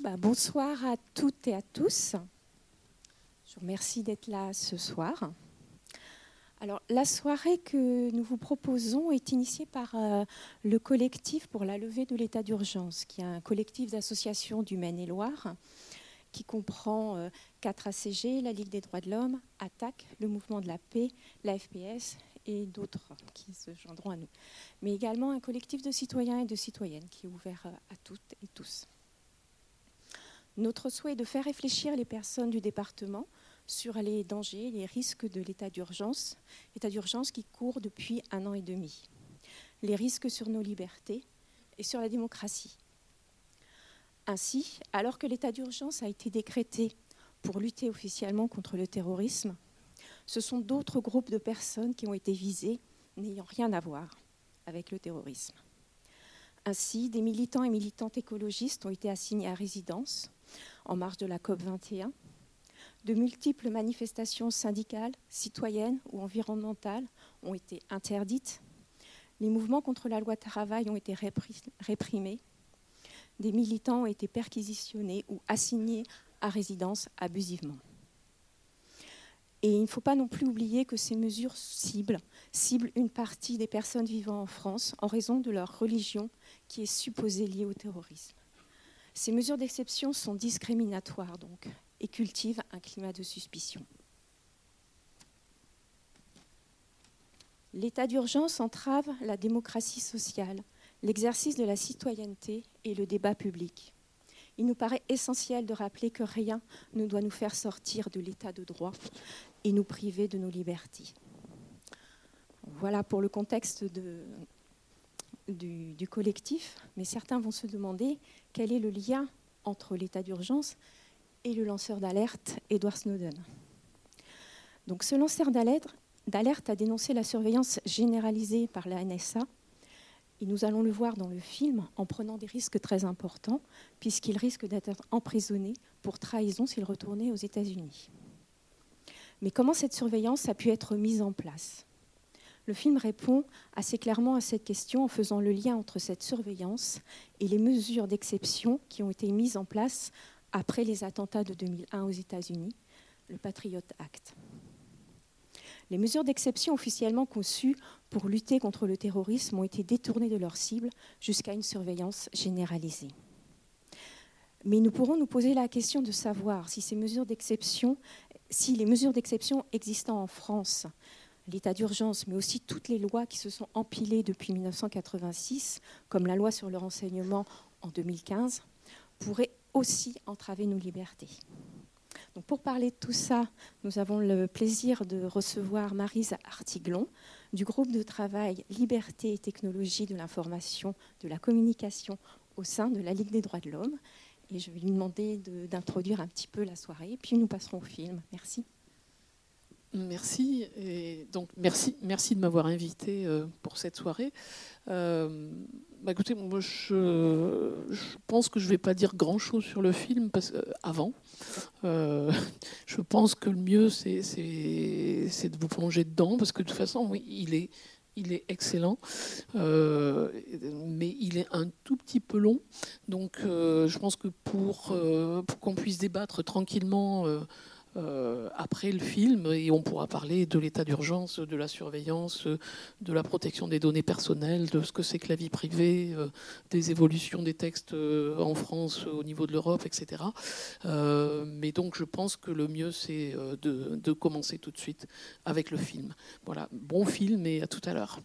Bah, bonsoir à toutes et à tous. Je vous remercie d'être là ce soir. Alors, la soirée que nous vous proposons est initiée par euh, le collectif pour la levée de l'état d'urgence, qui est un collectif d'associations du Maine-et-Loire, qui comprend euh, quatre ACG, la Ligue des droits de l'homme, ATTAC, le Mouvement de la paix, la FPS et d'autres qui se joindront à nous. Mais également un collectif de citoyens et de citoyennes qui est ouvert euh, à toutes et tous. Notre souhait est de faire réfléchir les personnes du département sur les dangers, les risques de l'état d'urgence, état d'urgence qui court depuis un an et demi, les risques sur nos libertés et sur la démocratie. Ainsi, alors que l'état d'urgence a été décrété pour lutter officiellement contre le terrorisme, ce sont d'autres groupes de personnes qui ont été visés n'ayant rien à voir avec le terrorisme. Ainsi, des militants et militantes écologistes ont été assignés à résidence en marge de la COP 21. De multiples manifestations syndicales, citoyennes ou environnementales ont été interdites. Les mouvements contre la loi travail ont été réprimés. Des militants ont été perquisitionnés ou assignés à résidence abusivement. Et il ne faut pas non plus oublier que ces mesures ciblent, une partie des personnes vivant en France en raison de leur religion qui est supposée liée au terrorisme. Ces mesures d'exception sont discriminatoires donc et cultivent un climat de suspicion. L'état d'urgence entrave la démocratie sociale, l'exercice de la citoyenneté et le débat public. Il nous paraît essentiel de rappeler que rien ne doit nous faire sortir de l'état de droit et nous priver de nos libertés. Voilà pour le contexte de, du, collectif, mais certains vont se demander quel est le lien entre l'état d'urgence et le lanceur d'alerte Edward Snowden. Donc, ce lanceur d'alerte a dénoncé la surveillance généralisée par la NSA. Et nous allons le voir dans le film en prenant des risques très importants, puisqu'il risque d'être emprisonné pour trahison s'il retournait aux États-Unis. Mais comment cette surveillance a pu être mise en place? Le film répond assez clairement à cette question en faisant le lien entre cette surveillance et les mesures d'exception qui ont été mises en place après les attentats de 2001 aux États-Unis, le Patriot Act. Les mesures d'exception officiellement conçues pour lutter contre le terrorisme ont été détournées de leur cible jusqu'à une surveillance généralisée. Mais nous pourrons nous poser la question de savoir si ces mesures d'exception, si les mesures d'exception existant en France l'état d'urgence, mais aussi toutes les lois qui se sont empilées depuis 1986, comme la loi sur le renseignement en 2015, pourraient aussi entraver nos libertés. Donc pour parler de tout ça, nous avons le plaisir de recevoir Marise Artiglon du groupe de travail Liberté et technologie de l'information, de la communication au sein de la Ligue des droits de l'homme. Et je vais lui demander d'introduire un petit peu la soirée, puis nous passerons au film. Merci. Merci. Donc, merci, merci de m'avoir invité euh, pour cette soirée. Euh, bah, écoutez, je, pense que je ne vais pas dire grand-chose sur le film parce, euh, avant. je pense que le mieux, c'est de vous plonger dedans parce que de toute façon, oui, il est, excellent, mais il est un tout petit peu long. Donc, je pense que pour, qu'on puisse débattre tranquillement euh, après le film et on pourra parler de l'état d'urgence, de la surveillance, de la protection des données personnelles, de ce que c'est que la vie privée, euh, des évolutions des textes euh, en France au niveau de l'Europe, etc. mais donc je pense que le mieux c'est de, de commencer tout de suite avec le film. Voilà, bon film et à tout à l'heure.